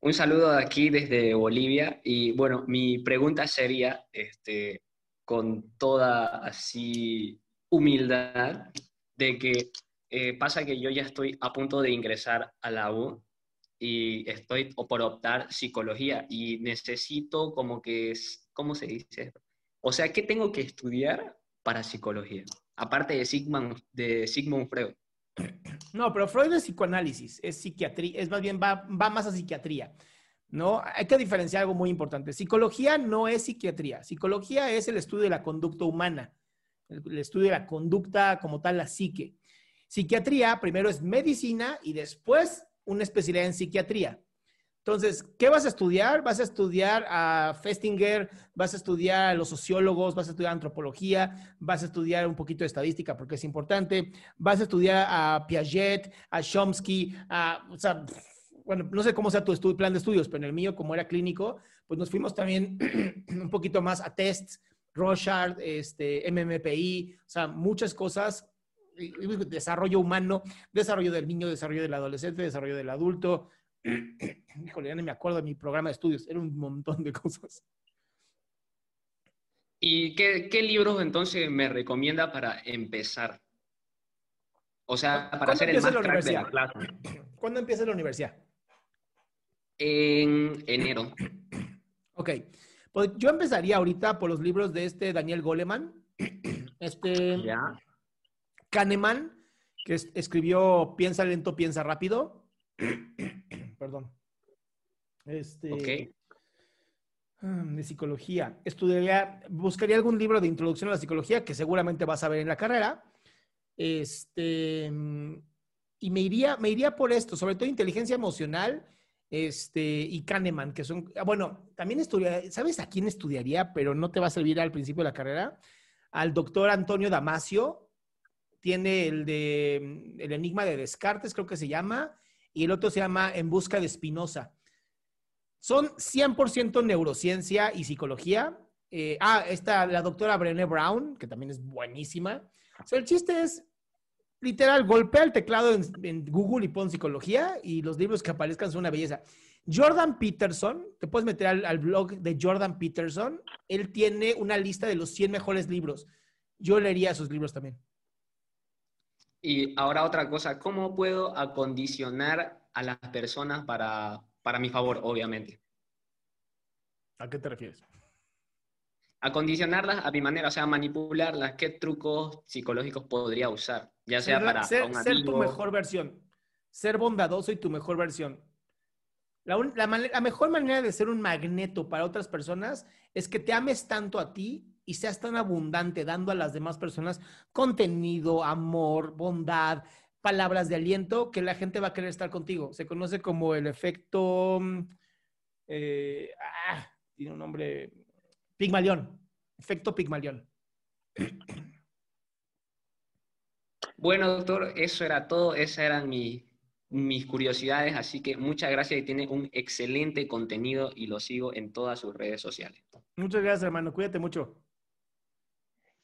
Un saludo de aquí desde Bolivia y bueno, mi pregunta sería, este, con toda así humildad, de que eh, pasa que yo ya estoy a punto de ingresar a la U y estoy por optar psicología y necesito como que, es, ¿cómo se dice? O sea, ¿qué tengo que estudiar para psicología? Aparte de Sigmund, de Sigmund Freud. No, pero Freud es psicoanálisis, es psiquiatría, es más bien va, va más a psiquiatría. ¿no? Hay que diferenciar algo muy importante. Psicología no es psiquiatría. Psicología es el estudio de la conducta humana, el, estudio de la conducta como tal, la psique. Psiquiatría primero es medicina y después una especialidad en psiquiatría. Entonces, ¿qué vas a estudiar? Vas a estudiar a Festinger, vas a estudiar a los sociólogos, vas a estudiar antropología, vas a estudiar un poquito de estadística porque es importante, vas a estudiar a Piaget, a Chomsky, a, o sea, bueno, no sé cómo sea tu plan de estudios, pero en el mío, como era clínico, pues nos fuimos también un poquito más a tests, Rochard, este, MMPI, o sea, muchas cosas, desarrollo humano, desarrollo del niño, desarrollo del adolescente, desarrollo del adulto, híjole, ya no me acuerdo de mi programa de estudios, era un montón de cosas. ¿Y qué, qué libros entonces me recomienda para empezar? O sea, para hacer el más crack de la clase. ¿Cuándo empieza la universidad? En enero. Ok. Pues yo empezaría ahorita por los libros de este Daniel Goleman. Este. Ya. Kahneman, que escribió Piensa lento, piensa rápido. Perdón. Este. Ok. Ah, de psicología. Estudiaría, buscaría algún libro de introducción a la psicología que seguramente vas a ver en la carrera. Este. Y me iría, me iría por esto, sobre todo inteligencia emocional este, y Kahneman, que son, ah, bueno, también estudiaría, ¿sabes a quién estudiaría? Pero no te va a servir al principio de la carrera. Al doctor Antonio Damasio, tiene el de El Enigma de Descartes, creo que se llama, y el otro se llama En Busca de Spinoza. Son 100% neurociencia y psicología. Eh, ah, está la doctora Brené Brown, que también es buenísima. O el chiste es, literal, golpea el teclado en, Google y pon psicología y los libros que aparezcan son una belleza. Jordan Peterson, te puedes meter al, al, blog de Jordan Peterson, él tiene una lista de los 100 mejores libros. Yo leería sus libros también. Y ahora otra cosa, ¿cómo puedo acondicionar a las personas para, para mi favor, obviamente? ¿A qué te refieres? Acondicionarlas a mi manera, o sea, manipularlas, ¿qué trucos psicológicos podría usar? Ya sea ser, para ser, un ser tu mejor versión. Ser bondadoso y tu mejor versión. La, un- la mane- la mejor manera de ser un magneto para otras personas es que te ames tanto a ti y seas tan abundante dando a las demás personas contenido, amor, bondad, palabras de aliento que la gente va a querer estar contigo. Se conoce como el efecto, mm, eh, ah, tiene un nombre, Pigmalión, efecto Pigmalión. Bueno, doctor, eso era todo, esas eran mis curiosidades, así que muchas gracias y tiene un excelente contenido y lo sigo en todas sus redes sociales. Muchas gracias, hermano, cuídate mucho.